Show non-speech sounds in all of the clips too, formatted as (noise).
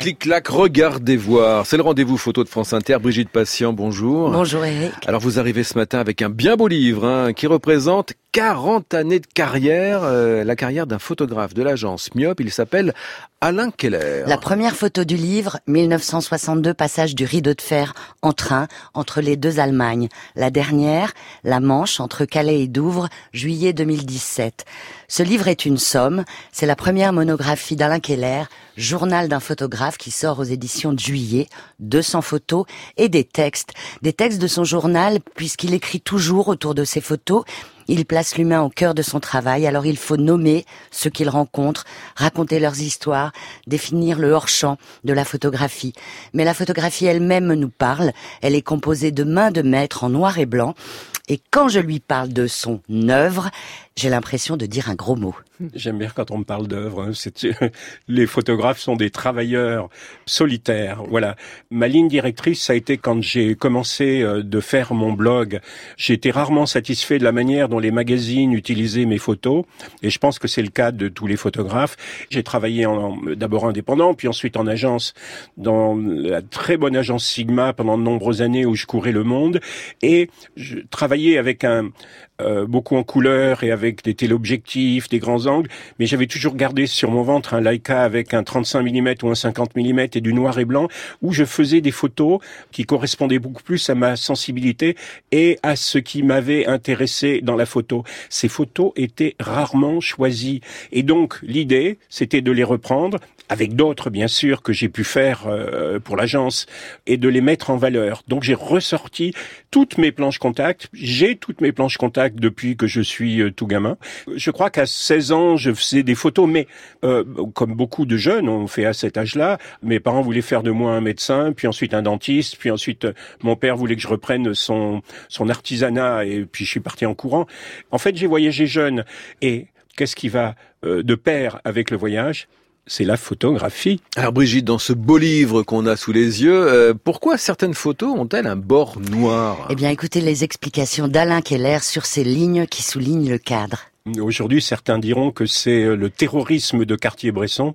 Clic-clac, regardez voir. C'est le rendez-vous photo de France Inter. Brigitte Patient, bonjour. Bonjour Eric. Alors vous arrivez ce matin avec un bien beau livre hein, qui représente 40 années de carrière, euh, la carrière d'un photographe de l'agence Myop. Il s'appelle Alain Keller. La première photo du livre, 1962, passage du rideau de fer en train entre les deux Allemagnes. La dernière, la Manche entre Calais et Douvres, juillet 2017. Ce livre est une somme. C'est la première monographie d'Alain Keller, journal d'un photographe qui sort aux éditions de juillet. 200 photos et des textes. Des textes de son journal puisqu'il écrit toujours autour de ses photos. Il place l'humain au cœur de son travail, alors il faut nommer ceux qu'il rencontre, raconter leurs histoires, définir le hors-champ de la photographie. Mais la photographie elle-même nous parle, elle est composée de mains de maître en noir et blanc, et quand je lui parle de son œuvre, j'ai l'impression de dire un gros mot. J'aime bien quand on me parle d'œuvre. Hein. (laughs) Les photographes sont des travailleurs solitaires. Voilà. Ma ligne directrice, ça a été quand j'ai commencé euh, de faire mon blog. Été rarement satisfait de la manière dont les magazines utilisaient mes photos. Et je pense que c'est le cas de tous les photographes. J'ai travaillé d'abord indépendant, puis ensuite en agence, dans la très bonne agence Sigma pendant de nombreuses années où je courais le monde. Et je travaillais avec un, euh, beaucoup en couleur et avec des téléobjectifs, des grands angles, mais j'avais toujours gardé sur mon ventre un Leica avec un 35 mm ou un 50 mm et du noir et blanc, où je faisais des photos qui correspondaient beaucoup plus à ma sensibilité et à ce qui m'avait intéressé dans la photo. Ces photos étaient rarement choisies, et donc l'idée, c'était de les reprendre avec d'autres bien sûr que j'ai pu faire euh, pour l'agence et de les mettre en valeur. Donc j'ai ressorti toutes mes planches contact, j'ai toutes mes planches contact depuis que je suis euh, tout gamin. Je crois qu'à 16 ans, je faisais des photos, mais euh, comme beaucoup de jeunes ont fait à cet âge-là, mes parents voulaient faire de moi un médecin, puis ensuite un dentiste, puis ensuite euh, mon père voulait que je reprenne son son artisanat, et puis je suis parti en courant. En fait, j'ai voyagé jeune, et qu'est-ce qui va de pair avec le voyage? C'est la photographie. Alors Brigitte, dans ce beau livre qu'on a sous les yeux, euh, pourquoi certaines photos ont-elles un bord noir? Eh bien écoutez les explications d'Alain Keller sur ces lignes qui soulignent le cadre. Aujourd'hui, certains diront que c'est euh, le terrorisme de Cartier-Bresson.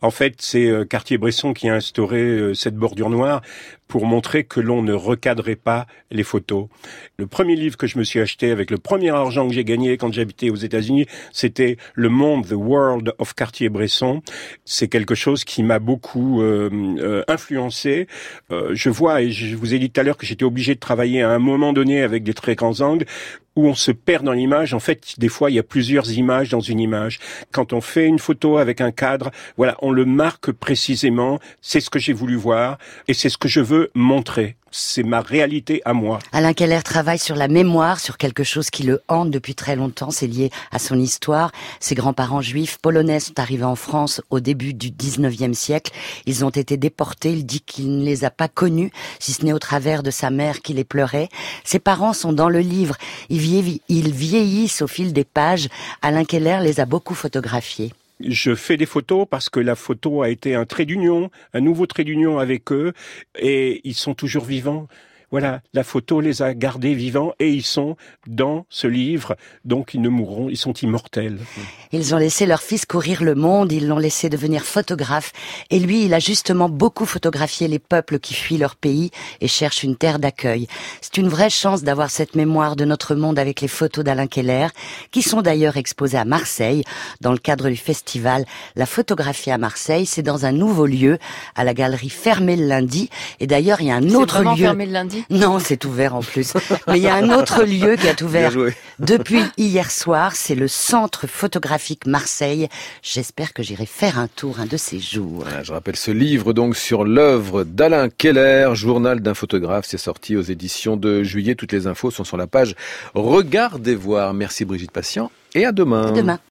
En fait, c'est euh, Cartier-Bresson qui a instauré euh, cette bordure noire pour montrer que l'on ne recadrait pas les photos. Le premier livre que je me suis acheté avec le premier argent que j'ai gagné quand j'habitais aux États-Unis, c'était Le Monde, The World of Cartier-Bresson. C'est quelque chose qui m'a beaucoup euh, influencé. Euh, je vois, et je vous ai dit tout à l'heure que j'étais obligé de travailler à un moment donné avec des très grands angles où on se perd dans l'image. En fait, des fois, il y a plusieurs images dans une image. Quand on fait une photo avec un cadre, voilà, on le marque précisément. C'est ce que j'ai voulu voir et c'est ce que je veux montrer c'est ma réalité à moi. Alain Keller travaille sur la mémoire, sur quelque chose qui le hante depuis très longtemps. C'est lié à son histoire. Ses grands-parents juifs polonais sont arrivés en France au début du 19e siècle. Ils ont été déportés. Il dit qu'il ne les a pas connus, si ce n'est au travers de sa mère qui les pleurait. Ses parents sont dans le livre. Ils vieillissent au fil des pages. Alain Keller les a beaucoup photographiés je fais des photos parce que la photo a été un trait d'union, un nouveau trait d'union avec eux, et ils sont toujours vivants. Voilà, la photo les a gardés vivants et ils sont dans ce livre, donc ils ne mourront, ils sont immortels. Ils ont laissé leur fils courir le monde, ils l'ont laissé devenir photographe, et lui, il a justement beaucoup photographié les peuples qui fuient leur pays et cherchent une terre d'accueil. C'est une vraie chance d'avoir cette mémoire de notre monde avec les photos d'Alain Keller, qui sont d'ailleurs exposées à Marseille, dans le cadre du festival La photographie à Marseille. C'est dans un nouveau lieu, à la galerie fermée le lundi, et d'ailleurs, il y a un autre lieu. fermé le lundi (laughs) non, c'est ouvert en plus. Mais il y a un autre lieu qui est ouvert depuis hier soir, c'est le Centre photographique Marseille. J'espère que j'irai faire un tour un de ces jours. je rappelle ce livre donc sur l'œuvre d'Alain Keller, journal d'un photographe. C'est sorti aux éditions de juillet. Toutes les infos sont sur la page Regardez voir. Merci Brigitte Patient et à demain. À demain.